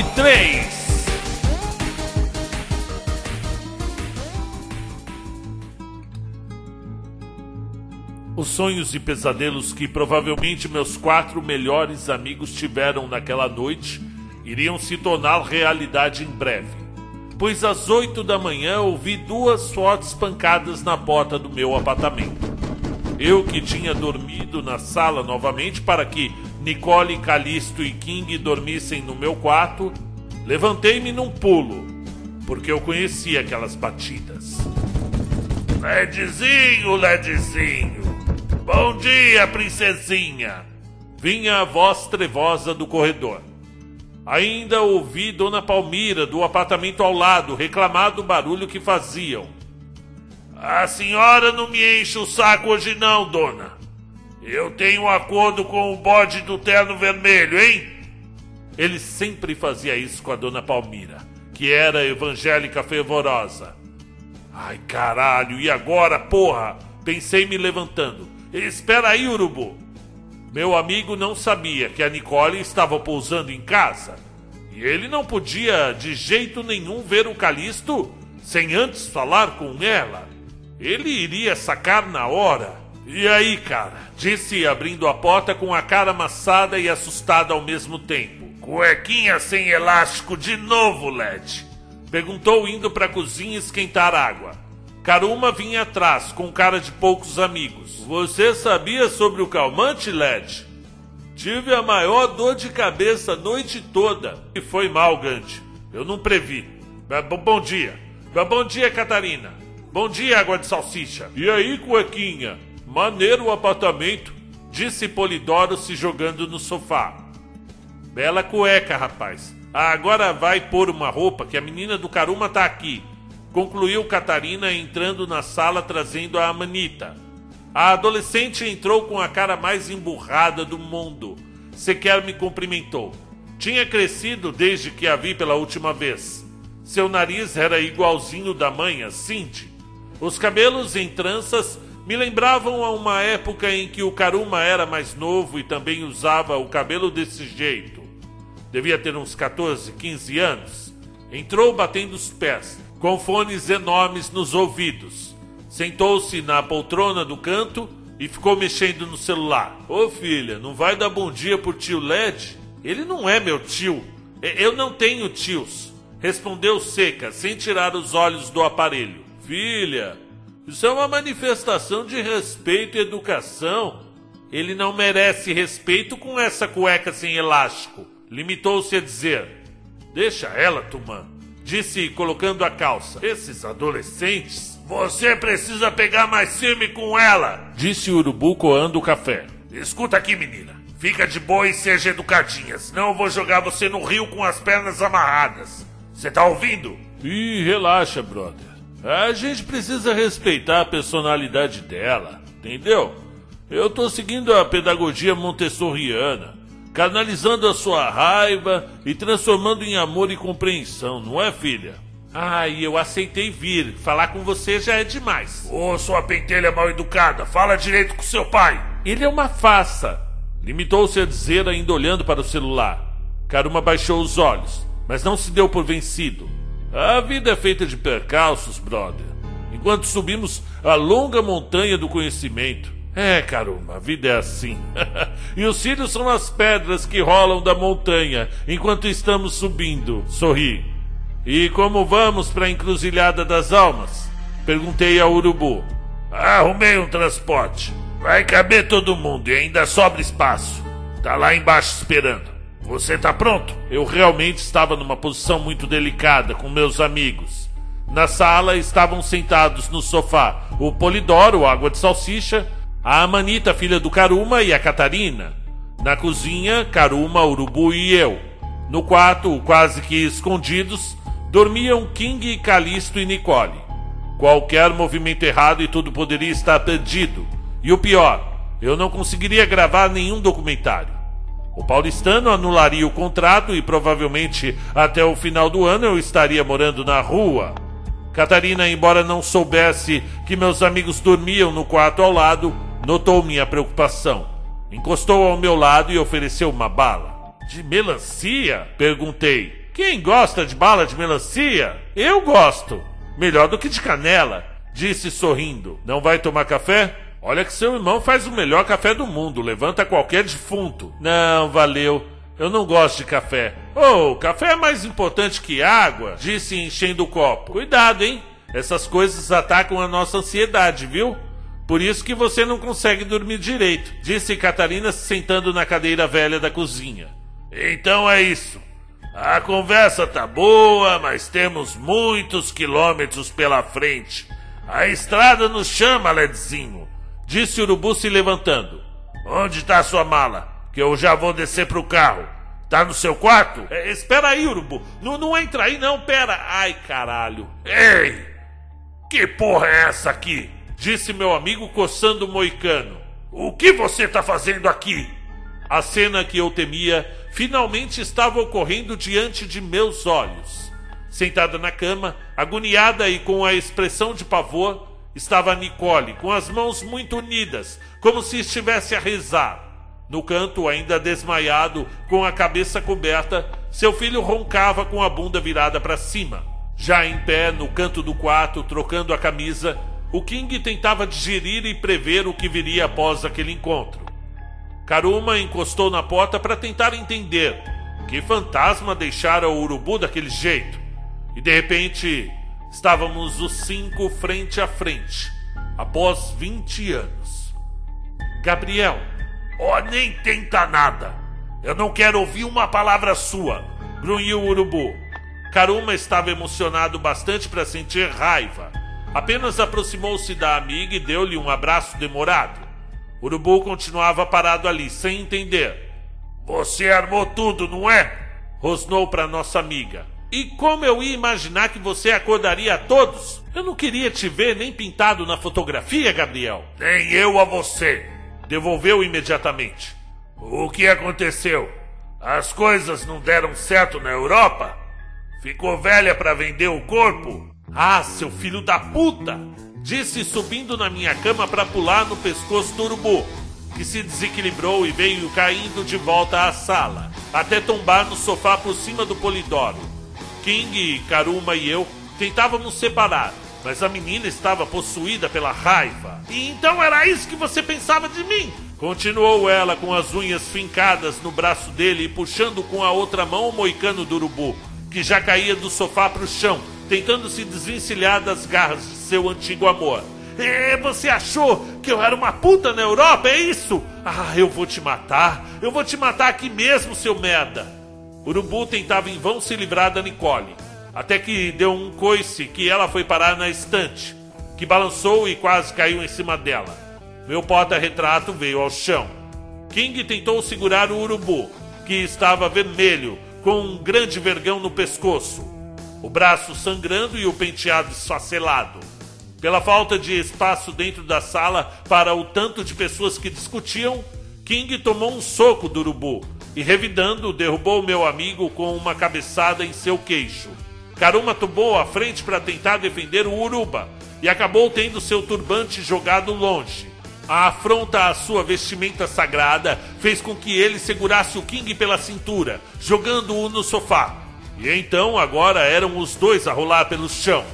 Rock 3. Os sonhos e pesadelos que provavelmente meus quatro melhores amigos tiveram naquela noite iriam se tornar realidade em breve. Pois às oito da manhã ouvi duas fortes pancadas na porta do meu apartamento. Eu que tinha dormido na sala novamente para que Nicole, Calisto e King dormissem no meu quarto, levantei-me num pulo, porque eu conhecia aquelas batidas. Ledzinho, Ledzinho! Bom dia, princesinha! Vinha a voz trevosa do corredor. Ainda ouvi Dona Palmira, do apartamento ao lado, reclamar do barulho que faziam. A senhora não me enche o saco hoje não, dona. Eu tenho um acordo com o bode do terno vermelho, hein? Ele sempre fazia isso com a dona Palmira, que era evangélica fervorosa. Ai, caralho, e agora, porra? Pensei me levantando. Espera aí, urubu. Meu amigo não sabia que a Nicole estava pousando em casa. E ele não podia de jeito nenhum ver o Calisto sem antes falar com ela. Ele iria sacar na hora. E aí, cara? Disse abrindo a porta com a cara amassada e assustada ao mesmo tempo. Cuequinha sem elástico de novo, Led? Perguntou indo para a cozinha esquentar água. Karuma vinha atrás, com cara de poucos amigos. Você sabia sobre o calmante, Led? Tive a maior dor de cabeça a noite toda. E foi mal, Gandhi. Eu não previ. Bom dia. Bom dia, Catarina. Bom dia, água de salsicha. E aí, cuequinha? Maneiro o apartamento, disse Polidoro se jogando no sofá. Bela cueca, rapaz. Ah, agora vai pôr uma roupa que a menina do Caruma tá aqui. Concluiu Catarina entrando na sala trazendo a Amanita. A adolescente entrou com a cara mais emburrada do mundo. Sequer me cumprimentou. Tinha crescido desde que a vi pela última vez. Seu nariz era igualzinho da mãe, Cindy. Os cabelos em tranças me lembravam a uma época em que o Karuma era mais novo e também usava o cabelo desse jeito. Devia ter uns 14, 15 anos. Entrou batendo os pés, com fones enormes nos ouvidos. Sentou-se na poltrona do canto e ficou mexendo no celular. Ô filha, não vai dar bom dia pro tio Led? Ele não é meu tio. Eu não tenho tios. Respondeu seca, sem tirar os olhos do aparelho. Filha, isso é uma manifestação de respeito e educação. Ele não merece respeito com essa cueca sem elástico. Limitou-se a dizer. Deixa ela, Tumã. Disse, colocando a calça. Esses adolescentes. Você precisa pegar mais firme com ela. Disse o urubu coando o café. Escuta aqui, menina. Fica de boa e seja educadinha, senão eu vou jogar você no rio com as pernas amarradas. Você tá ouvindo? Ih, relaxa, brother. A gente precisa respeitar a personalidade dela, entendeu? Eu tô seguindo a pedagogia montessoriana, canalizando a sua raiva e transformando em amor e compreensão, não é, filha? Ai, eu aceitei vir. Falar com você já é demais. Ô, sua pentelha mal educada, fala direito com seu pai. Ele é uma farsa. Limitou-se a dizer, ainda olhando para o celular. Karuma baixou os olhos, mas não se deu por vencido. A vida é feita de percalços, brother. Enquanto subimos a longa montanha do conhecimento. É, caramba, a vida é assim. e os cílios são as pedras que rolam da montanha enquanto estamos subindo. Sorri. E como vamos para a encruzilhada das almas? Perguntei ao urubu. Arrumei um transporte. Vai caber todo mundo e ainda sobra espaço. Tá lá embaixo esperando. Você tá pronto? Eu realmente estava numa posição muito delicada com meus amigos. Na sala estavam sentados no sofá o Polidoro, Água de Salsicha, a Amanita, filha do Caruma, e a Catarina. Na cozinha, Caruma, Urubu e eu. No quarto, quase que escondidos, dormiam King, Calisto e Nicole. Qualquer movimento errado e tudo poderia estar perdido. E o pior, eu não conseguiria gravar nenhum documentário. O paulistano anularia o contrato e provavelmente até o final do ano eu estaria morando na rua. Catarina, embora não soubesse que meus amigos dormiam no quarto ao lado, notou minha preocupação. Encostou ao meu lado e ofereceu uma bala. De melancia? Perguntei. Quem gosta de bala de melancia? Eu gosto. Melhor do que de canela, disse sorrindo. Não vai tomar café? Olha que seu irmão faz o melhor café do mundo, levanta qualquer defunto. Não, valeu. Eu não gosto de café. Oh, café é mais importante que água, disse enchendo o copo. Cuidado, hein? Essas coisas atacam a nossa ansiedade, viu? Por isso que você não consegue dormir direito, disse Catarina se sentando na cadeira velha da cozinha. Então é isso. A conversa tá boa, mas temos muitos quilômetros pela frente. A estrada nos chama, Ledzinho, disse o urubu se levantando. Onde está sua mala? Que eu já vou descer pro carro. Tá no seu quarto? É, espera aí, urubu. Não, não entra aí, não, pera. Ai, caralho. Ei! Que porra é essa aqui? disse meu amigo coçando o moicano. O que você está fazendo aqui? A cena que eu temia finalmente estava ocorrendo diante de meus olhos. Sentada na cama, agoniada e com a expressão de pavor, estava Nicole, com as mãos muito unidas, como se estivesse a rezar. No canto, ainda desmaiado, com a cabeça coberta, seu filho roncava com a bunda virada para cima. Já em pé, no canto do quarto, trocando a camisa, o King tentava digerir e prever o que viria após aquele encontro. Karuma encostou na porta para tentar entender que fantasma deixara o urubu daquele jeito. E de repente, estávamos os cinco frente a frente, após 20 anos. Gabriel, oh, nem tenta nada. Eu não quero ouvir uma palavra sua, grunhiu o urubu. Karuma estava emocionado bastante para sentir raiva Apenas aproximou-se da amiga e deu-lhe um abraço demorado. Urubu continuava parado ali, sem entender. Você armou tudo, não é? Rosnou para nossa amiga. E como eu ia imaginar que você acordaria a todos? Eu não queria te ver nem pintado na fotografia, Gabriel. Nem eu a você. Devolveu imediatamente. O que aconteceu? As coisas não deram certo na Europa? Ficou velha para vender o corpo? Ah, seu filho da puta! Disse subindo na minha cama para pular no pescoço do urubu, que se desequilibrou e veio caindo de volta à sala, até tombar no sofá por cima do polidoro. King, Karuma e eu tentávamos separar, mas a menina estava possuída pela raiva. E então era isso que você pensava de mim? Continuou ela com as unhas fincadas no braço dele e puxando com a outra mão o moicano do urubu, que já caía do sofá para o chão tentando se desvencilhar das garras de seu antigo amor. E você achou que eu era uma puta na Europa, é isso? Ah, eu vou te matar. Eu vou te matar aqui mesmo, seu merda. Urubu tentava em vão se livrar da Nicole, até que deu um coice que ela foi parar na estante, que balançou e quase caiu em cima dela. Meu porta-retrato veio ao chão. King tentou segurar o urubu, que estava vermelho, com um grande vergão no pescoço o braço sangrando e o penteado esfacelado. Pela falta de espaço dentro da sala para o tanto de pessoas que discutiam, King tomou um soco do urubu e, revidando, derrubou meu amigo com uma cabeçada em seu queixo. Karuma tomou à frente para tentar defender o uruba e acabou tendo seu turbante jogado longe. A afronta à sua vestimenta sagrada fez com que ele segurasse o King pela cintura, jogando-o no sofá, e então agora eram os dois a rolar pelo chão.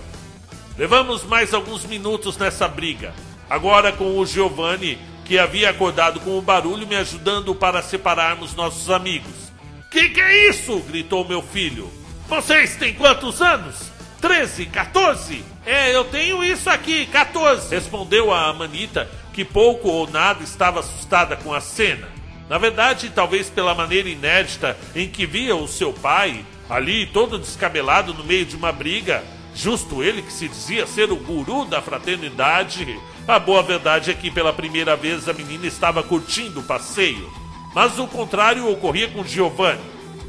Levamos mais alguns minutos nessa briga. Agora com o Giovanni, que havia acordado com o barulho, me ajudando para separarmos nossos amigos. Que que é isso? gritou meu filho. Vocês têm quantos anos? 13, 14? É, eu tenho isso aqui, 14. Respondeu a Amanita, que pouco ou nada estava assustada com a cena. Na verdade, talvez pela maneira inédita em que via o seu pai ali todo descabelado no meio de uma briga, justo ele que se dizia ser o guru da fraternidade. A boa verdade é que pela primeira vez a menina estava curtindo o passeio. Mas o contrário ocorria com Giovanni,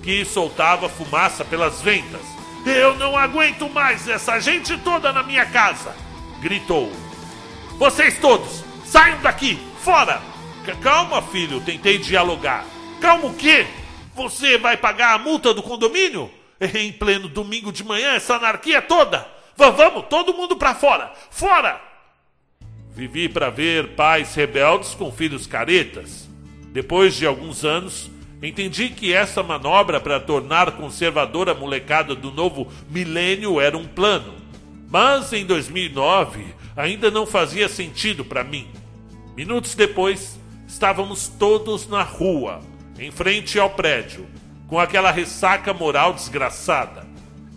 que soltava fumaça pelas ventas. Eu não aguento mais essa gente toda na minha casa! gritou. Vocês todos, saiam daqui! Fora! Calma, filho, tentei dialogar. Calma o quê? Você vai pagar a multa do condomínio? Em pleno domingo de manhã, essa anarquia toda! Vamos, todo mundo para fora! Fora! Vivi para ver pais rebeldes com filhos caretas. Depois de alguns anos, entendi que essa manobra para tornar conservadora a molecada do novo milênio era um plano. Mas em 2009 ainda não fazia sentido para mim. Minutos depois, estávamos todos na rua, em frente ao prédio, com aquela ressaca moral desgraçada.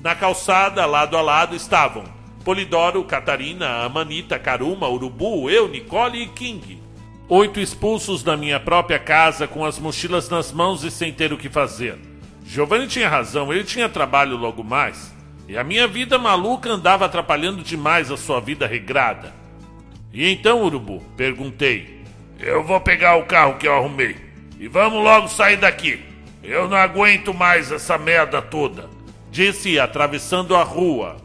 Na calçada, lado a lado, estavam Polidoro, Catarina, Amanita, Caruma, Urubu, eu, Nicole e King. Oito expulsos da minha própria casa com as mochilas nas mãos e sem ter o que fazer. Giovanni tinha razão, ele tinha trabalho logo mais. E a minha vida maluca andava atrapalhando demais a sua vida regrada. E então, Urubu? Perguntei. Eu vou pegar o carro que eu arrumei. E vamos logo sair daqui. Eu não aguento mais essa merda toda. Disse atravessando a rua.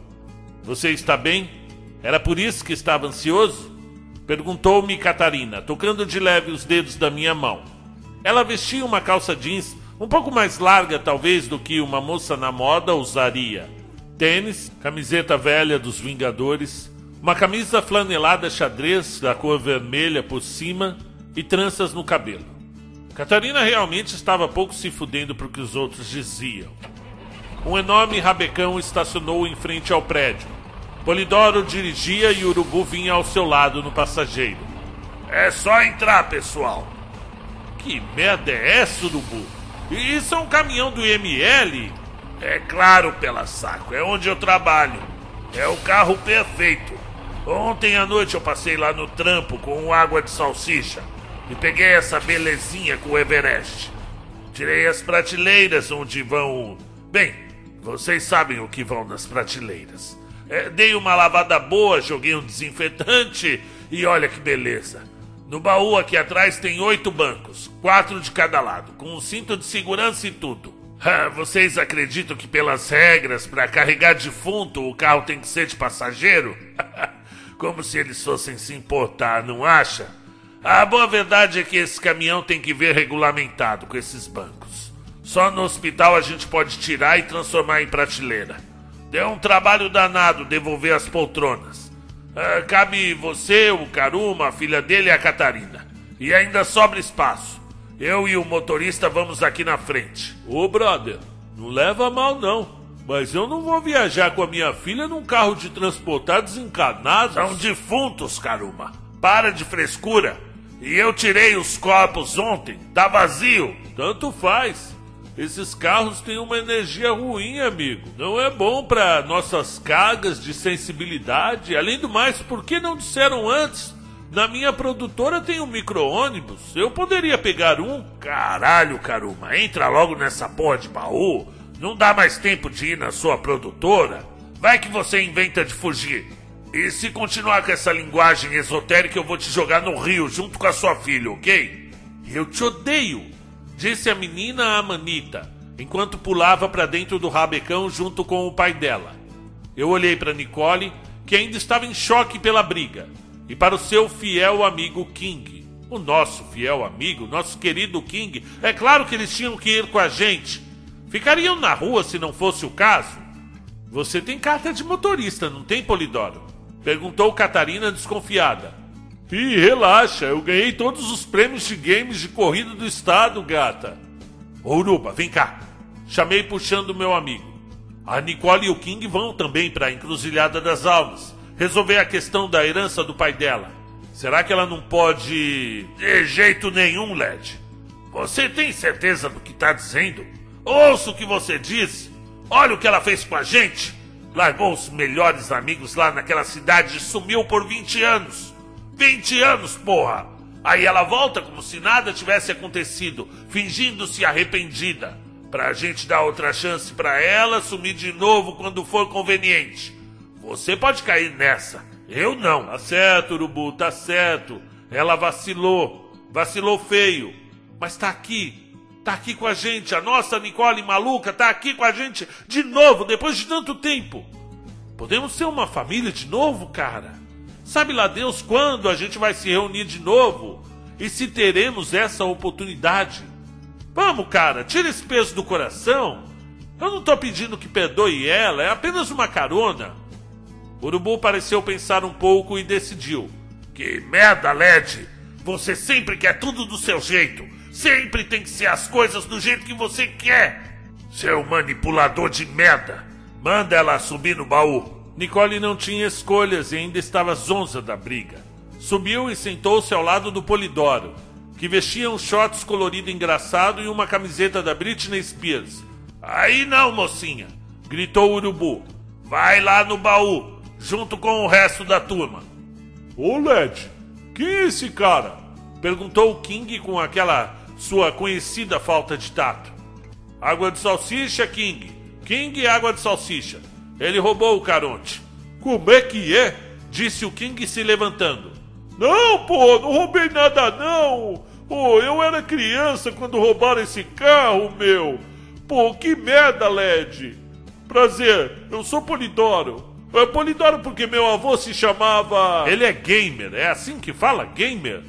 Você está bem? Era por isso que estava ansioso? Perguntou-me Catarina, tocando de leve os dedos da minha mão. Ela vestia uma calça jeans um pouco mais larga, talvez, do que uma moça na moda usaria. Tênis, camiseta velha dos Vingadores, uma camisa flanelada xadrez da cor vermelha por cima e tranças no cabelo. Catarina realmente estava pouco se fudendo para o que os outros diziam. Um enorme rabecão estacionou em frente ao prédio. Polidoro dirigia e Urubu vinha ao seu lado no passageiro. É só entrar, pessoal. Que merda é essa, Urubu? Isso é um caminhão do IML? É claro, pela saco, é onde eu trabalho. É o carro perfeito. Ontem à noite eu passei lá no trampo com água de salsicha e peguei essa belezinha com o Everest. Tirei as prateleiras onde vão. Bem, vocês sabem o que vão nas prateleiras. É, dei uma lavada boa, joguei um desinfetante e olha que beleza. No baú aqui atrás tem oito bancos, quatro de cada lado, com um cinto de segurança e tudo. Ah, vocês acreditam que pelas regras para carregar defunto o carro tem que ser de passageiro? Como se eles fossem se importar, não acha? A boa verdade é que esse caminhão tem que ver regulamentado com esses bancos. Só no hospital a gente pode tirar e transformar em prateleira. Deu um trabalho danado devolver as poltronas. Ah, cabe você, o Caruma, a filha dele e a Catarina. E ainda sobra espaço. Eu e o motorista vamos aqui na frente. Ô, brother, não leva mal não. Mas eu não vou viajar com a minha filha num carro de transportar desencanados. São defuntos, Caruma. Para de frescura. E eu tirei os corpos ontem. Tá vazio. Tanto faz. Esses carros têm uma energia ruim, amigo. Não é bom para nossas cargas de sensibilidade. Além do mais, por que não disseram antes? Na minha produtora tem um micro-ônibus. Eu poderia pegar um. Caralho, Caruma, entra logo nessa porra de baú. Não dá mais tempo de ir na sua produtora. Vai que você inventa de fugir. E se continuar com essa linguagem esotérica, eu vou te jogar no rio junto com a sua filha, ok? Eu te odeio disse a menina a Manita, enquanto pulava para dentro do rabecão junto com o pai dela. Eu olhei para Nicole, que ainda estava em choque pela briga, e para o seu fiel amigo King. O nosso fiel amigo, nosso querido King, é claro que eles tinham que ir com a gente. Ficariam na rua se não fosse o caso? Você tem carta de motorista, não tem, Polidoro? Perguntou Catarina desconfiada. Ih, relaxa, eu ganhei todos os prêmios de games de corrida do estado, gata. Ô, Uruba, vem cá. Chamei puxando meu amigo. A Nicole e o King vão também para a Encruzilhada das Almas resolver a questão da herança do pai dela. Será que ela não pode. De jeito nenhum, Led. Você tem certeza do que está dizendo? Ouça o que você disse. Olha o que ela fez com a gente. Largou os melhores amigos lá naquela cidade e sumiu por 20 anos. 20 anos, porra! Aí ela volta como se nada tivesse acontecido, fingindo-se arrependida. Pra gente dar outra chance pra ela sumir de novo quando for conveniente. Você pode cair nessa, eu não. Tá certo, Urubu, tá certo. Ela vacilou, vacilou feio. Mas tá aqui, tá aqui com a gente. A nossa Nicole maluca tá aqui com a gente de novo, depois de tanto tempo. Podemos ser uma família de novo, cara? Sabe lá Deus quando a gente vai se reunir de novo e se teremos essa oportunidade. Vamos, cara, tira esse peso do coração. Eu não estou pedindo que perdoe ela, é apenas uma carona. Urubu pareceu pensar um pouco e decidiu. Que merda, Led! Você sempre quer tudo do seu jeito. Sempre tem que ser as coisas do jeito que você quer. Seu manipulador de merda. Manda ela subir no baú. Nicole não tinha escolhas e ainda estava zonza da briga. Subiu e sentou-se ao lado do Polidoro, que vestia um shorts colorido engraçado e uma camiseta da Britney Spears. Aí não, mocinha, gritou o urubu. Vai lá no baú, junto com o resto da turma. Ô Led, quem é esse cara? Perguntou o King com aquela sua conhecida falta de tato. Água de salsicha, King. King água de salsicha. Ele roubou o Caronte. Como é que é? Disse o King se levantando. Não, pô, não roubei nada não. Pô, eu era criança quando roubaram esse carro, meu. Pô, que merda, Led. Prazer, eu sou Polidoro. É Polidoro porque meu avô se chamava. Ele é gamer, é assim que fala? Gamer?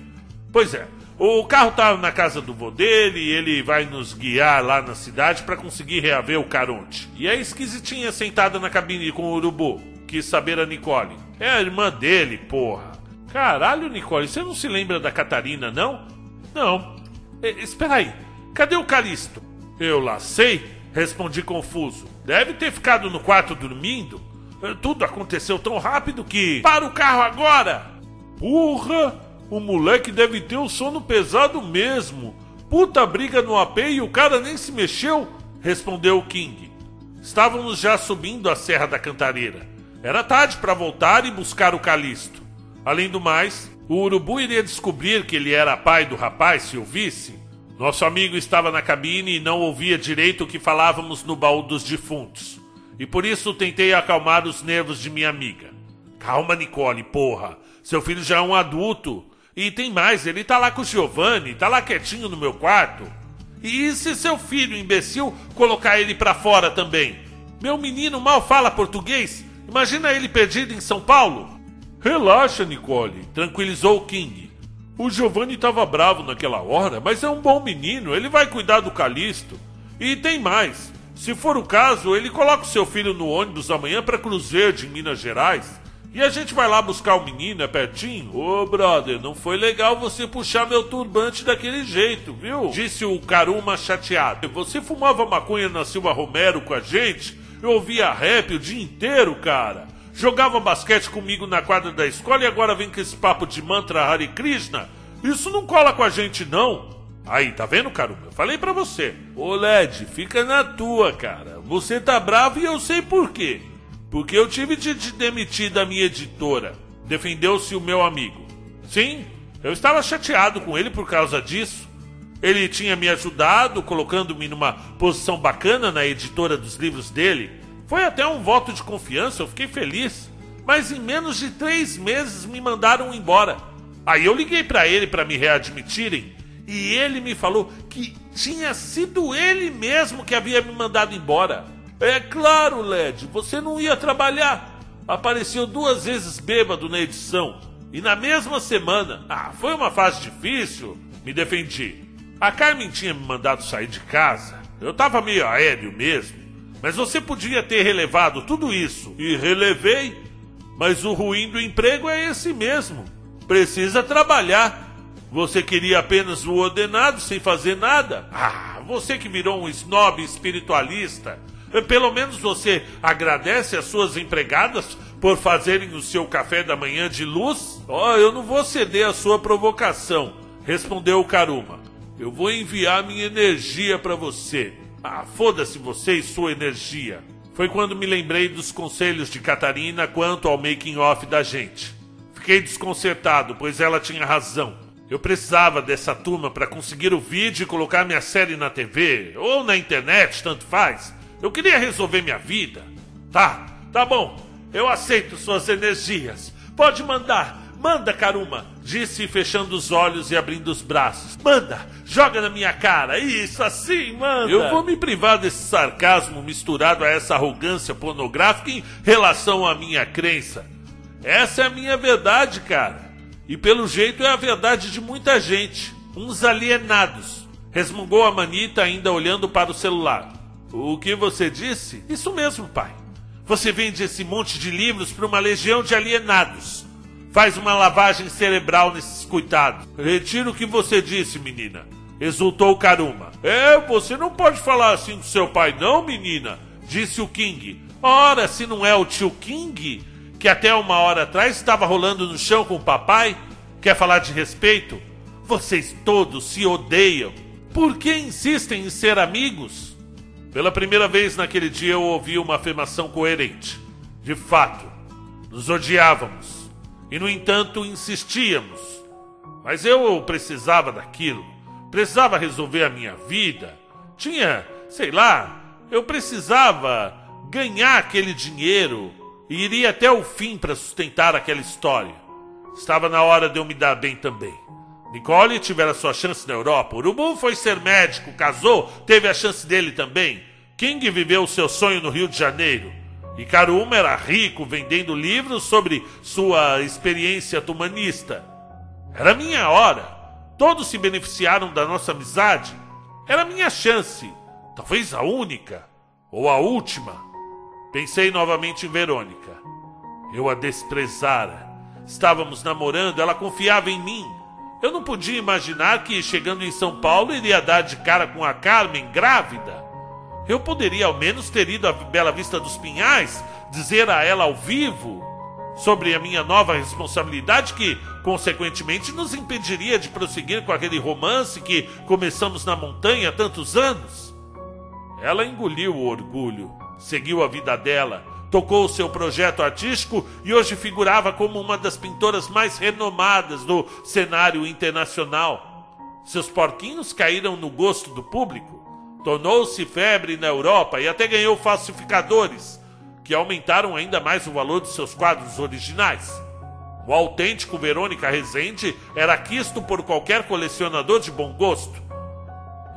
Pois é. O carro tá na casa do vô dele e ele vai nos guiar lá na cidade para conseguir reaver o Caronte. E a esquisitinha sentada na cabine com o urubu. Quis saber a Nicole. É a irmã dele, porra. Caralho, Nicole, você não se lembra da Catarina, não? Não. E, espera aí. Cadê o Calisto? Eu lá sei, respondi confuso. Deve ter ficado no quarto dormindo. Tudo aconteceu tão rápido que. Para o carro agora! Porra! O moleque deve ter o sono pesado mesmo. Puta briga no AP e o cara nem se mexeu, respondeu o King. Estávamos já subindo a Serra da Cantareira. Era tarde para voltar e buscar o Calisto. Além do mais, o urubu iria descobrir que ele era pai do rapaz se ouvisse. Nosso amigo estava na cabine e não ouvia direito o que falávamos no baú dos defuntos. E por isso tentei acalmar os nervos de minha amiga. Calma, Nicole, porra. Seu filho já é um adulto. E tem mais, ele tá lá com o Giovanni, tá lá quietinho no meu quarto. E se seu filho, imbecil, colocar ele para fora também? Meu menino mal fala português. Imagina ele perdido em São Paulo. Relaxa, Nicole, tranquilizou o King. O Giovanni estava bravo naquela hora, mas é um bom menino, ele vai cuidar do Calisto. E tem mais. Se for o caso, ele coloca o seu filho no ônibus amanhã para Cruz Verde, em Minas Gerais. E a gente vai lá buscar o menino, é pertinho? Ô, brother, não foi legal você puxar meu turbante daquele jeito, viu? Disse o Caruma chateado. Você fumava maconha na Silva Romero com a gente? Eu ouvia rap o dia inteiro, cara. Jogava basquete comigo na quadra da escola e agora vem com esse papo de mantra Hare Krishna? Isso não cola com a gente, não. Aí, tá vendo, Caruma? Eu falei para você. Ô, Led, fica na tua, cara. Você tá bravo e eu sei por quê. Porque eu tive de demitir da minha editora. Defendeu-se o meu amigo. Sim, eu estava chateado com ele por causa disso. Ele tinha me ajudado, colocando-me numa posição bacana na editora dos livros dele. Foi até um voto de confiança, eu fiquei feliz. Mas em menos de três meses me mandaram embora. Aí eu liguei para ele para me readmitirem e ele me falou que tinha sido ele mesmo que havia me mandado embora. É claro, Led, você não ia trabalhar. Apareceu duas vezes bêbado na edição. E na mesma semana. Ah, foi uma fase difícil. Me defendi. A Carmen tinha me mandado sair de casa. Eu tava meio aéreo mesmo. Mas você podia ter relevado tudo isso. E relevei. Mas o ruim do emprego é esse mesmo. Precisa trabalhar. Você queria apenas o ordenado sem fazer nada? Ah, você que virou um snob espiritualista. Pelo menos você agradece às suas empregadas por fazerem o seu café da manhã de luz? Oh, eu não vou ceder à sua provocação, respondeu o Karuma. Eu vou enviar minha energia para você. Ah, foda-se você e sua energia. Foi quando me lembrei dos conselhos de Catarina quanto ao making off da gente. Fiquei desconcertado, pois ela tinha razão. Eu precisava dessa turma para conseguir o vídeo e colocar minha série na TV ou na internet, tanto faz. Eu queria resolver minha vida. Tá, tá bom. Eu aceito suas energias. Pode mandar. Manda, Karuma, disse fechando os olhos e abrindo os braços. Manda, joga na minha cara. Isso assim, manda. Eu vou me privar desse sarcasmo misturado a essa arrogância pornográfica em relação à minha crença. Essa é a minha verdade, cara. E pelo jeito é a verdade de muita gente. Uns alienados. Resmungou a manita ainda olhando para o celular. O que você disse? Isso mesmo, pai. Você vende esse monte de livros para uma legião de alienados. Faz uma lavagem cerebral nesses coitados. Retiro o que você disse, menina. exultou Karuma. É, você não pode falar assim com seu pai, não, menina, disse o King. Ora, se não é o tio King, que até uma hora atrás estava rolando no chão com o papai, quer falar de respeito? Vocês todos se odeiam. Por que insistem em ser amigos? Pela primeira vez naquele dia eu ouvi uma afirmação coerente. De fato, nos odiávamos e, no entanto, insistíamos. Mas eu precisava daquilo, precisava resolver a minha vida. Tinha, sei lá, eu precisava ganhar aquele dinheiro e iria até o fim para sustentar aquela história. Estava na hora de eu me dar bem também. Nicole tivera sua chance na Europa. Urubu foi ser médico, casou, teve a chance dele também. King viveu seu sonho no Rio de Janeiro. E Karuma era rico vendendo livros sobre sua experiência tumanista. Era minha hora. Todos se beneficiaram da nossa amizade. Era minha chance. Talvez a única. Ou a última. Pensei novamente em Verônica. Eu a desprezara. Estávamos namorando, ela confiava em mim. Eu não podia imaginar que, chegando em São Paulo, iria dar de cara com a Carmen grávida. Eu poderia ao menos ter ido à Bela Vista dos Pinhais, dizer a ela ao vivo sobre a minha nova responsabilidade, que, consequentemente, nos impediria de prosseguir com aquele romance que começamos na montanha há tantos anos. Ela engoliu o orgulho, seguiu a vida dela tocou o seu projeto artístico e hoje figurava como uma das pintoras mais renomadas do cenário internacional. Seus porquinhos caíram no gosto do público, tornou-se febre na Europa e até ganhou falsificadores, que aumentaram ainda mais o valor de seus quadros originais. O autêntico Verônica Rezende era quisto por qualquer colecionador de bom gosto.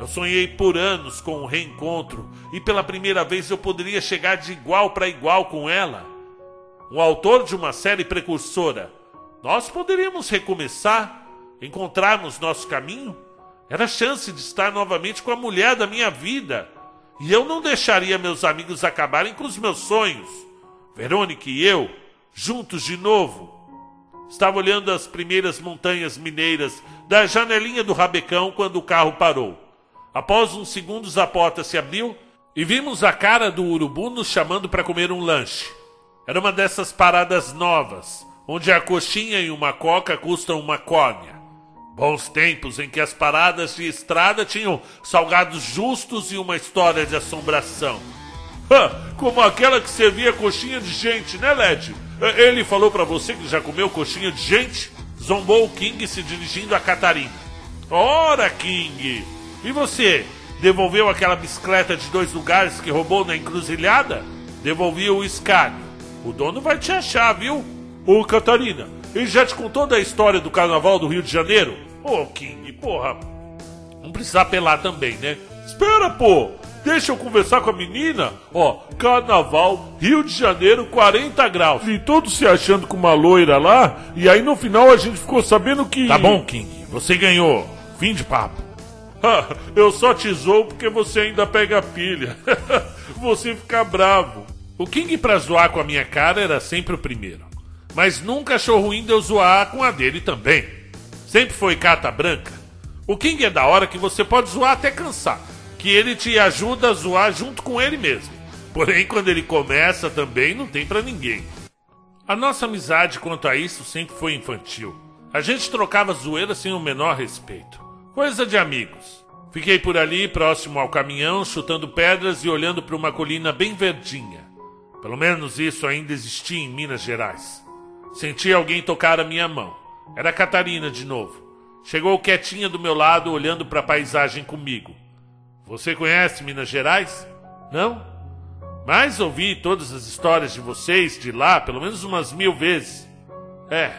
Eu sonhei por anos com o reencontro e pela primeira vez eu poderia chegar de igual para igual com ela. Um autor de uma série precursora. Nós poderíamos recomeçar, encontrarmos nosso caminho. Era a chance de estar novamente com a mulher da minha vida. E eu não deixaria meus amigos acabarem com os meus sonhos. Verônica e eu, juntos de novo. Estava olhando as primeiras montanhas mineiras da janelinha do rabecão quando o carro parou. Após uns segundos, a porta se abriu e vimos a cara do urubu nos chamando para comer um lanche. Era uma dessas paradas novas, onde a coxinha e uma coca custam uma córnea. Bons tempos em que as paradas de estrada tinham salgados justos e uma história de assombração. Como aquela que servia coxinha de gente, né, Led? Ele falou para você que já comeu coxinha de gente? Zombou o King se dirigindo a Catarina. Ora, King! E você? Devolveu aquela bicicleta de dois lugares que roubou na encruzilhada? Devolvi o escárnio. O dono vai te achar, viu? Ô, Catarina, ele já te contou da história do carnaval do Rio de Janeiro? Ô, King, porra. Não precisa apelar também, né? Espera, pô! Deixa eu conversar com a menina. Ó, carnaval, Rio de Janeiro, 40 graus. E todos se achando com uma loira lá. E aí no final a gente ficou sabendo que. Tá bom, King. Você ganhou. Fim de papo. Eu só te zoo porque você ainda pega pilha. você fica bravo. O King pra zoar com a minha cara era sempre o primeiro. Mas nunca achou ruim de eu zoar com a dele também. Sempre foi carta branca. O King é da hora que você pode zoar até cansar. Que ele te ajuda a zoar junto com ele mesmo. Porém, quando ele começa também não tem para ninguém. A nossa amizade quanto a isso sempre foi infantil. A gente trocava zoeira sem o menor respeito. Coisa de amigos. Fiquei por ali, próximo ao caminhão, chutando pedras e olhando para uma colina bem verdinha. Pelo menos isso ainda existia em Minas Gerais. Senti alguém tocar a minha mão. Era Catarina de novo. Chegou quietinha do meu lado, olhando para a paisagem comigo. Você conhece Minas Gerais? Não? Mas ouvi todas as histórias de vocês de lá pelo menos umas mil vezes. É,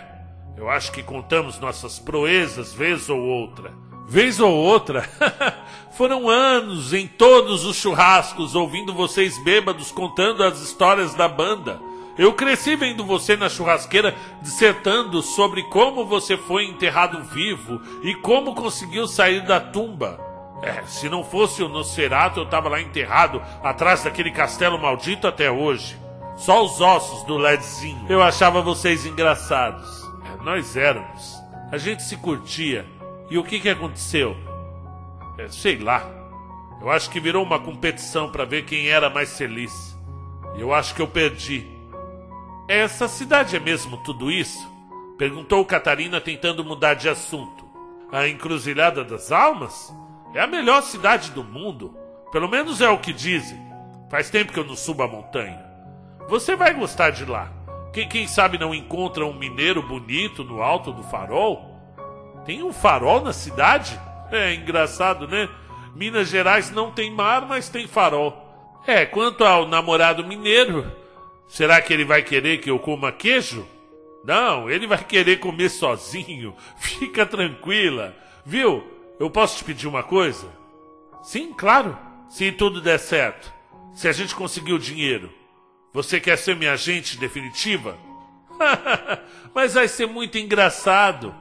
eu acho que contamos nossas proezas vez ou outra. Vez ou outra, foram anos em todos os churrascos ouvindo vocês bêbados contando as histórias da banda. Eu cresci vendo você na churrasqueira dissertando sobre como você foi enterrado vivo e como conseguiu sair da tumba. É, se não fosse o Nosferatu, eu tava lá enterrado atrás daquele castelo maldito até hoje. Só os ossos do Ledzinho. Eu achava vocês engraçados. É, nós éramos. A gente se curtia. E o que, que aconteceu? É, sei lá. Eu acho que virou uma competição para ver quem era mais feliz. E eu acho que eu perdi. Essa cidade é mesmo tudo isso? Perguntou Catarina tentando mudar de assunto. A Encruzilhada das Almas? É a melhor cidade do mundo. Pelo menos é o que dizem. Faz tempo que eu não subo a montanha. Você vai gostar de lá. Quem, quem sabe não encontra um mineiro bonito no alto do farol? Tem um farol na cidade? É engraçado, né? Minas Gerais não tem mar, mas tem farol. É, quanto ao namorado mineiro, será que ele vai querer que eu coma queijo? Não, ele vai querer comer sozinho. Fica tranquila. Viu? Eu posso te pedir uma coisa? Sim, claro. Se tudo der certo. Se a gente conseguir o dinheiro. Você quer ser minha agente definitiva? Mas vai ser muito engraçado.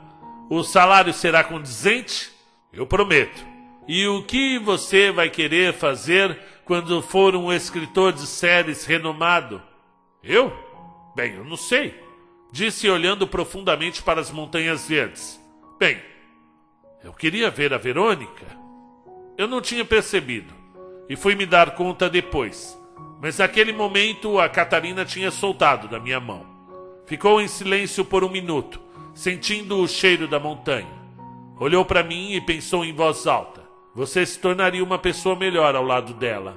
O salário será condizente? Eu prometo. E o que você vai querer fazer quando for um escritor de séries renomado? Eu? Bem, eu não sei. Disse olhando profundamente para as montanhas verdes. Bem, eu queria ver a Verônica. Eu não tinha percebido e fui me dar conta depois. Mas naquele momento a Catarina tinha soltado da minha mão. Ficou em silêncio por um minuto, sentindo o cheiro da montanha. Olhou para mim e pensou em voz alta. Você se tornaria uma pessoa melhor ao lado dela.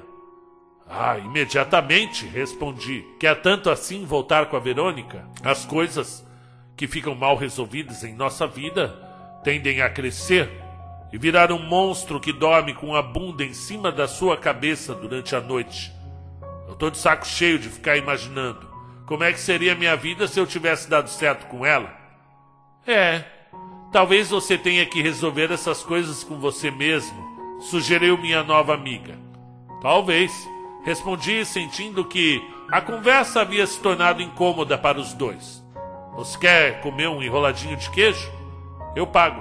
Ah, imediatamente, respondi. Quer tanto assim voltar com a Verônica? As coisas que ficam mal resolvidas em nossa vida tendem a crescer e virar um monstro que dorme com a bunda em cima da sua cabeça durante a noite. Eu tô de saco cheio de ficar imaginando como é que seria minha vida se eu tivesse dado certo com ela. É, Talvez você tenha que resolver essas coisas com você mesmo, sugeriu minha nova amiga. Talvez, respondi sentindo que a conversa havia se tornado incômoda para os dois. Você quer comer um enroladinho de queijo? Eu pago,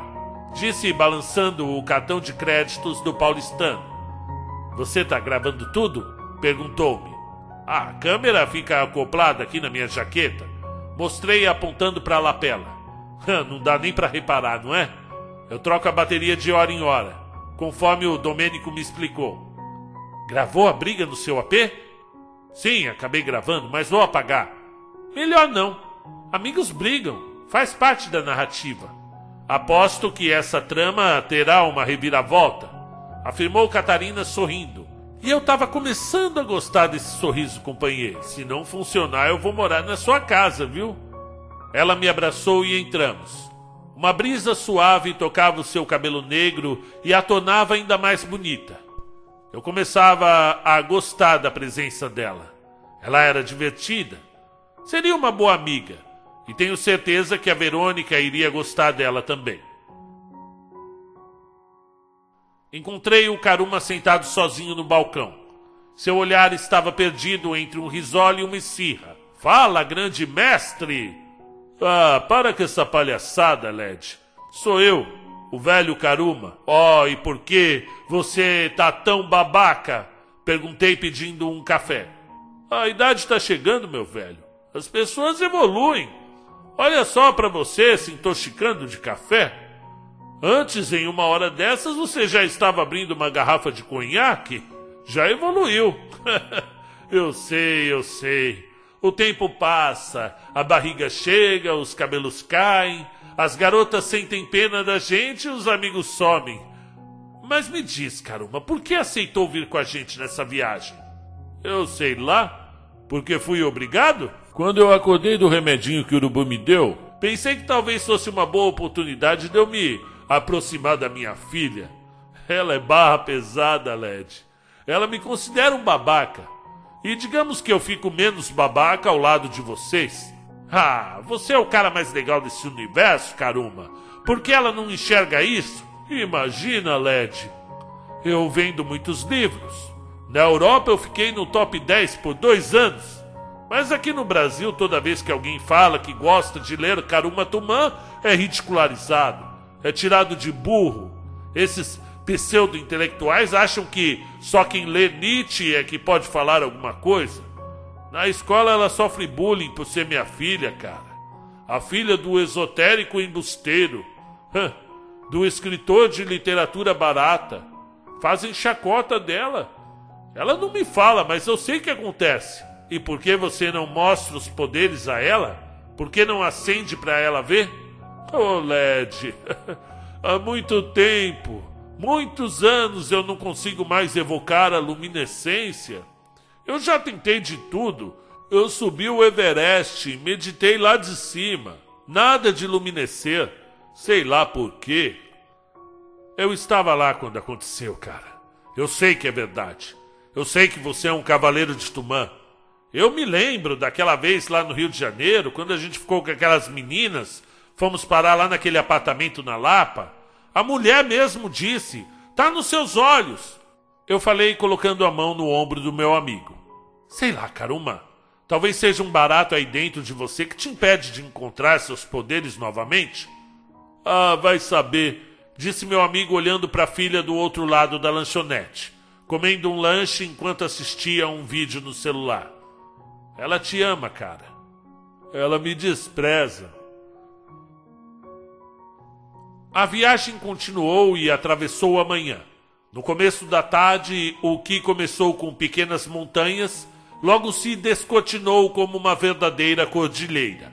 disse balançando o cartão de créditos do paulistano. Você está gravando tudo? perguntou-me. Ah, a câmera fica acoplada aqui na minha jaqueta. Mostrei apontando para a lapela. Não dá nem para reparar, não é? Eu troco a bateria de hora em hora, conforme o Domênico me explicou. Gravou a briga no seu AP? Sim, acabei gravando, mas vou apagar. Melhor não. Amigos brigam, faz parte da narrativa. Aposto que essa trama terá uma reviravolta, afirmou Catarina sorrindo. E eu estava começando a gostar desse sorriso, companheiro. Se não funcionar, eu vou morar na sua casa, viu? Ela me abraçou e entramos. Uma brisa suave tocava o seu cabelo negro e a tornava ainda mais bonita. Eu começava a gostar da presença dela. Ela era divertida. Seria uma boa amiga. E tenho certeza que a Verônica iria gostar dela também. Encontrei o Caruma sentado sozinho no balcão. Seu olhar estava perdido entre um risole e uma esfirra. Fala, grande mestre! Ah, para com essa palhaçada, Led. Sou eu, o velho Karuma. Oh, e por que você tá tão babaca? Perguntei pedindo um café. A idade está chegando, meu velho. As pessoas evoluem. Olha só para você se intoxicando de café. Antes, em uma hora dessas, você já estava abrindo uma garrafa de conhaque. Já evoluiu. eu sei, eu sei. O tempo passa, a barriga chega, os cabelos caem, as garotas sentem pena da gente e os amigos somem. Mas me diz, caramba, por que aceitou vir com a gente nessa viagem? Eu sei lá, porque fui obrigado? Quando eu acordei do remedinho que o urubu me deu, pensei que talvez fosse uma boa oportunidade de eu me aproximar da minha filha. Ela é barra pesada, Led. Ela me considera um babaca. E digamos que eu fico menos babaca ao lado de vocês. Ah, você é o cara mais legal desse universo, Karuma. Por que ela não enxerga isso? Imagina, Led. Eu vendo muitos livros. Na Europa eu fiquei no top 10 por dois anos. Mas aqui no Brasil, toda vez que alguém fala que gosta de ler Karuma Tumã, é ridicularizado, é tirado de burro. Esses pseudo-intelectuais acham que só quem lê Nietzsche é que pode falar alguma coisa. Na escola ela sofre bullying por ser minha filha, cara. A filha do esotérico embusteiro, do escritor de literatura barata. fazem chacota dela. Ela não me fala, mas eu sei que acontece. E por que você não mostra os poderes a ela? Por que não acende para ela ver? Oh, Led, há muito tempo, muitos anos eu não consigo mais evocar a luminescência. Eu já tentei de tudo. Eu subi o Everest, meditei lá de cima. Nada de luminescer. Sei lá por quê. Eu estava lá quando aconteceu, cara. Eu sei que é verdade. Eu sei que você é um cavaleiro de Tumã. Eu me lembro daquela vez lá no Rio de Janeiro, quando a gente ficou com aquelas meninas, fomos parar lá naquele apartamento na Lapa. A mulher mesmo disse: tá nos seus olhos. Eu falei colocando a mão no ombro do meu amigo. Sei lá, Caruma. Talvez seja um barato aí dentro de você que te impede de encontrar seus poderes novamente. Ah, vai saber disse meu amigo olhando para a filha do outro lado da lanchonete, comendo um lanche enquanto assistia a um vídeo no celular. Ela te ama, cara. Ela me despreza. A viagem continuou e atravessou a manhã. No começo da tarde, o que começou com pequenas montanhas, logo se descortinou como uma verdadeira cordilheira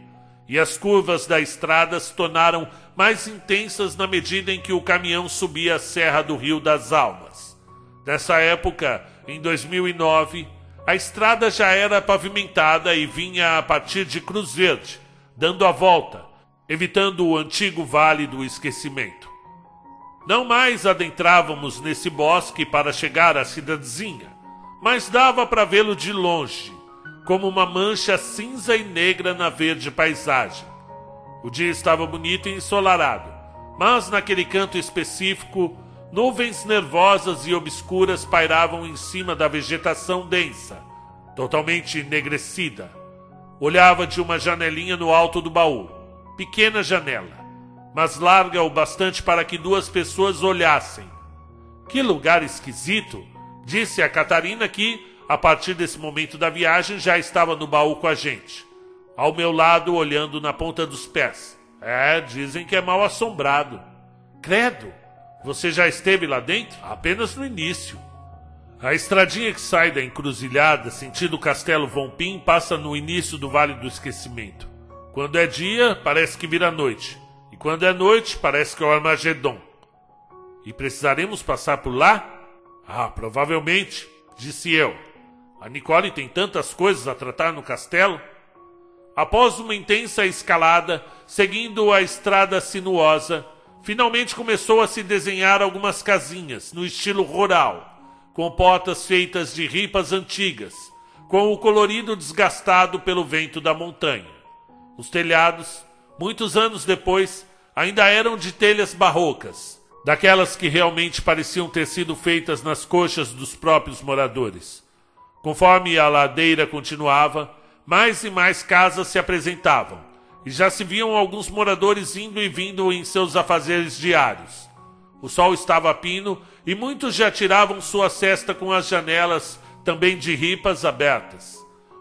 e as curvas da estrada se tornaram mais intensas na medida em que o caminhão subia a Serra do Rio das Almas. Nessa época, em 2009, a estrada já era pavimentada e vinha a partir de Cruz Verde, dando a volta, evitando o antigo Vale do Esquecimento. Não mais adentrávamos nesse bosque para chegar à cidadezinha, mas dava para vê-lo de longe como uma mancha cinza e negra na verde paisagem. O dia estava bonito e ensolarado, mas naquele canto específico, nuvens nervosas e obscuras pairavam em cima da vegetação densa, totalmente enegrecida. Olhava de uma janelinha no alto do baú, pequena janela, mas larga o bastante para que duas pessoas olhassem. Que lugar esquisito! Disse a Catarina que, a partir desse momento da viagem, já estava no baú com a gente. Ao meu lado, olhando na ponta dos pés. É, dizem que é mal assombrado. Credo! Você já esteve lá dentro? Apenas no início. A estradinha que sai da encruzilhada, sentido Castelo Vompim, passa no início do Vale do Esquecimento. Quando é dia, parece que vira noite. E quando é noite, parece que é o Armagedon. E precisaremos passar por lá? Ah, provavelmente, disse eu. A Nicole tem tantas coisas a tratar no castelo. Após uma intensa escalada, seguindo a estrada sinuosa, finalmente começou a se desenhar algumas casinhas no estilo rural, com portas feitas de ripas antigas, com o colorido desgastado pelo vento da montanha. Os telhados, muitos anos depois, ainda eram de telhas barrocas, daquelas que realmente pareciam ter sido feitas nas coxas dos próprios moradores. Conforme a ladeira continuava, mais e mais casas se apresentavam, e já se viam alguns moradores indo e vindo em seus afazeres diários. O sol estava a pino e muitos já tiravam sua cesta com as janelas, também de ripas, abertas.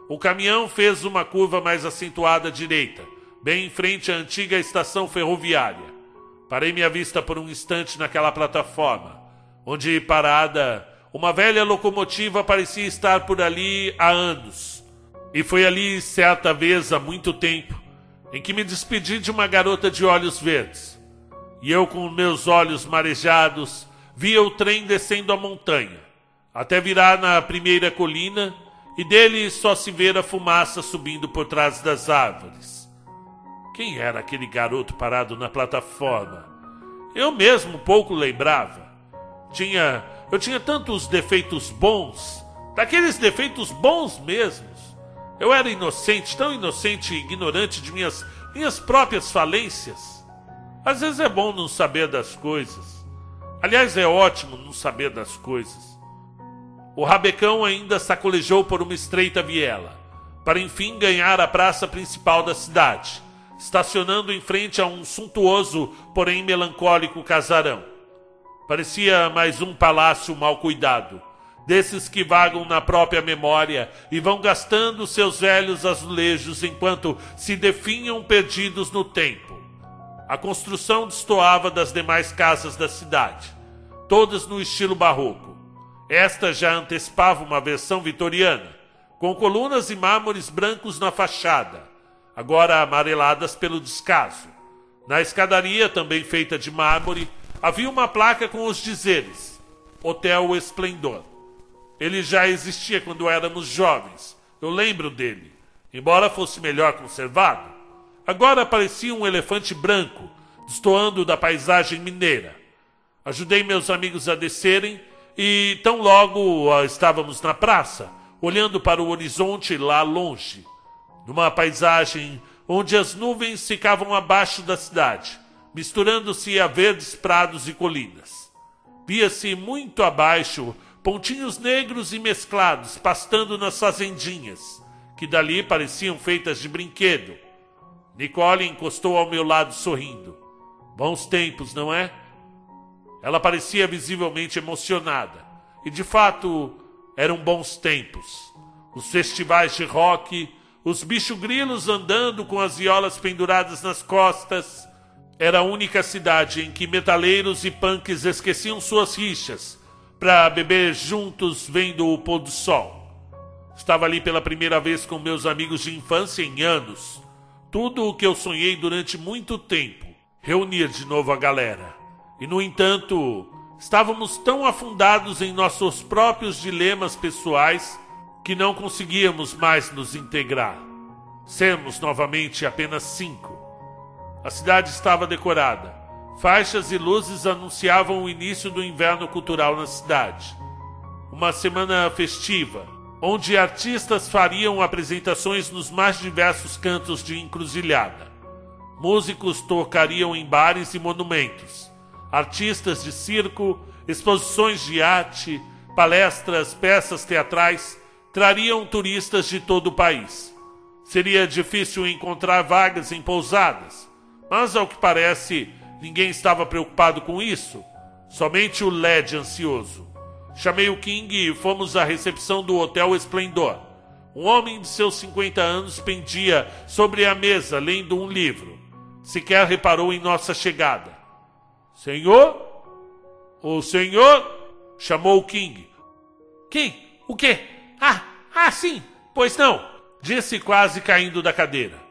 O caminhão fez uma curva mais acentuada à direita, bem em frente à antiga estação ferroviária. Parei minha vista por um instante naquela plataforma, onde parada uma velha locomotiva parecia estar por ali há anos. E foi ali, certa vez, há muito tempo, em que me despedi de uma garota de olhos verdes. E eu, com meus olhos marejados, via o trem descendo a montanha, até virar na primeira colina, e dele só se ver a fumaça subindo por trás das árvores. Quem era aquele garoto parado na plataforma? Eu mesmo pouco lembrava. Tinha eu tinha tantos defeitos bons, daqueles defeitos bons mesmos. Eu era inocente, tão inocente e ignorante de minhas, minhas próprias falências. Às vezes é bom não saber das coisas. Aliás, é ótimo não saber das coisas. O rabecão ainda sacolejou por uma estreita viela, para enfim ganhar a praça principal da cidade, estacionando em frente a um suntuoso, porém melancólico casarão. Parecia mais um palácio mal cuidado, desses que vagam na própria memória e vão gastando seus velhos azulejos enquanto se definham perdidos no tempo. A construção destoava das demais casas da cidade, todas no estilo barroco. Esta já antecipava uma versão vitoriana, com colunas e mármores brancos na fachada, agora amareladas pelo descaso. Na escadaria, também feita de mármore, havia uma placa com os dizeres: Hotel Esplendor. Ele já existia quando éramos jovens. Eu lembro dele, embora fosse melhor conservado. Agora parecia um elefante branco, destoando da paisagem mineira. Ajudei meus amigos a descerem e, tão logo estávamos na praça, olhando para o horizonte lá longe, numa paisagem onde as nuvens ficavam abaixo da cidade, misturando-se a verdes prados e colinas. Via-se muito abaixo pontinhos negros e mesclados pastando nas fazendinhas, que dali pareciam feitas de brinquedo. Nicole encostou ao meu lado sorrindo. Bons tempos, não é? Ela parecia visivelmente emocionada. E de fato, eram bons tempos. Os festivais de rock, os bicho-grilos andando com as violas penduradas nas costas. Era a única cidade em que metaleiros e punks esqueciam suas rixas para beber juntos vendo o pôr do sol. Estava ali pela primeira vez com meus amigos de infância em anos. Tudo o que eu sonhei durante muito tempo. Reunir de novo a galera. E no entanto, estávamos tão afundados em nossos próprios dilemas pessoais que não conseguíamos mais nos integrar. Sermos novamente apenas cinco. A cidade estava decorada. Faixas e luzes anunciavam o início do inverno cultural na cidade. Uma semana festiva, onde artistas fariam apresentações nos mais diversos cantos de encruzilhada. Músicos tocariam em bares e monumentos. Artistas de circo, exposições de arte, palestras, peças teatrais trariam turistas de todo o país. Seria difícil encontrar vagas em pousadas, mas ao que parece, Ninguém estava preocupado com isso. Somente o LED ansioso. Chamei o King e fomos à recepção do Hotel Esplendor. Um homem de seus 50 anos pendia sobre a mesa lendo um livro. Sequer reparou em nossa chegada. Senhor? O senhor? chamou o King. Quem? O quê? Ah, ah, sim. Pois não. Disse quase caindo da cadeira.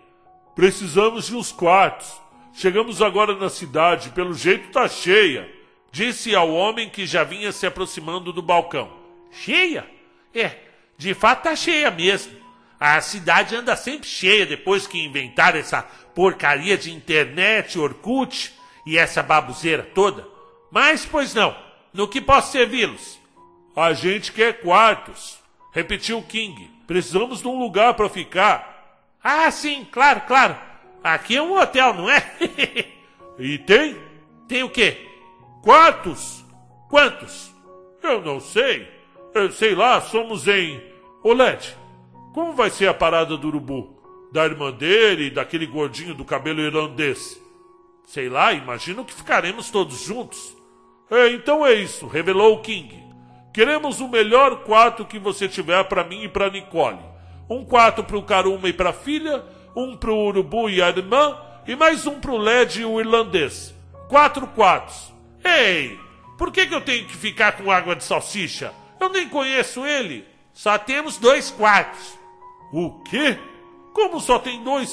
Precisamos de uns quartos. Chegamos agora na cidade, pelo jeito tá cheia, disse ao homem que já vinha se aproximando do balcão. Cheia? É, de fato tá cheia mesmo. A cidade anda sempre cheia depois que inventaram essa porcaria de internet, Orkut e essa babuzeira toda. Mas, pois não, no que posso servi-los? A gente quer quartos, repetiu King. Precisamos de um lugar para ficar. Ah, sim, claro, claro. Aqui é um hotel, não é? e tem? Tem o quê? Quartos. Quantos? Eu não sei. Eu sei lá, somos em. Olete, como vai ser a parada do urubu? Da irmã dele e daquele gordinho do cabelo irlandês? Sei lá, imagino que ficaremos todos juntos. É, então é isso, revelou o King. Queremos o melhor quarto que você tiver para mim e para Nicole. Um quarto para o Karuma e para a filha um pro urubu e a irmã e mais um pro LED e o irlandês. Quatro quartos. Ei, por que, que eu tenho que ficar com água de salsicha? Eu nem conheço ele. Só temos dois quartos. O quê? Como só tem dois?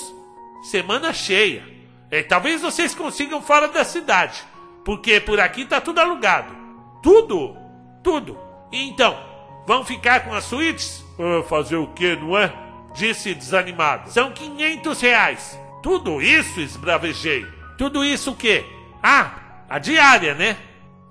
Semana cheia. É, talvez vocês consigam fora da cidade, porque por aqui tá tudo alugado. Tudo? Tudo. então, vão ficar com as suítes? Ah, fazer o quê, não é? disse desanimado. São 500 reais. Tudo isso, esbravejei. Tudo isso o quê? Ah, a diária, né?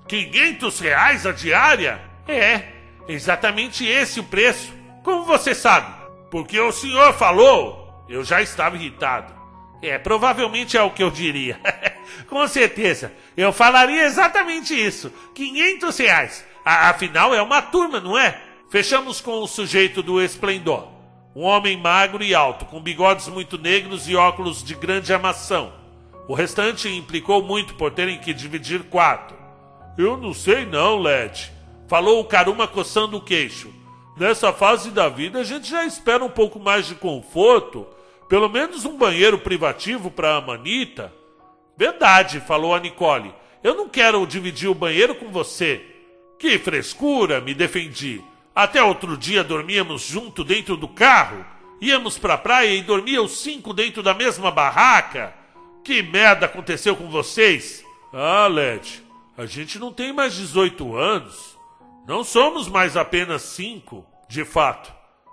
500 reais a diária? É, exatamente esse o preço. Como você sabe? Porque o senhor falou. Eu já estava irritado. É, provavelmente é o que eu diria. Com certeza. Eu falaria exatamente isso. 500 reais. afinal, é uma turma, não é? Fechamos com o sujeito do esplendor. Um homem magro e alto, com bigodes muito negros e óculos de grande armação. O restante implicou muito por terem que dividir quarto. Eu não sei não, Led. Falou o Karuma coçando o queixo. Nessa fase da vida a gente já espera um pouco mais de conforto. Pelo menos um banheiro privativo para a Manita. Verdade, falou a Nicole. Eu não quero dividir o banheiro com você. Que frescura, me defendi. Até outro dia dormíamos junto dentro do carro. Íamos pra praia e dormia os cinco dentro da mesma barraca. Que merda aconteceu com vocês? Ah, Led, a gente não tem mais 18 anos. Não somos mais apenas cinco, de fato.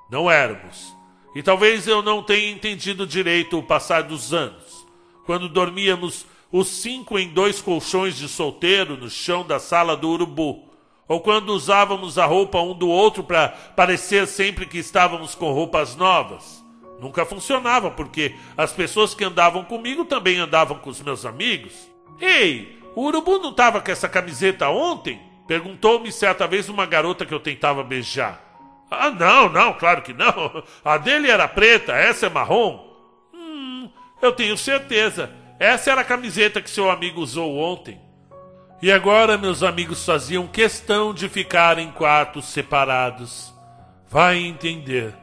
Não éramos. E talvez eu não tenha entendido direito o passar dos anos. Quando dormíamos os cinco em dois colchões de solteiro no chão da sala do urubu. Ou quando usávamos a roupa um do outro para parecer sempre que estávamos com roupas novas. Nunca funcionava, porque as pessoas que andavam comigo também andavam com os meus amigos. Ei, o urubu não estava com essa camiseta ontem? Perguntou-me certa vez uma garota que eu tentava beijar. Ah, não, não, claro que não. A dele era preta, essa é marrom. Hum, eu tenho certeza. Essa era a camiseta que seu amigo usou ontem. E agora meus amigos faziam questão de ficar em quartos separados. Vai entender.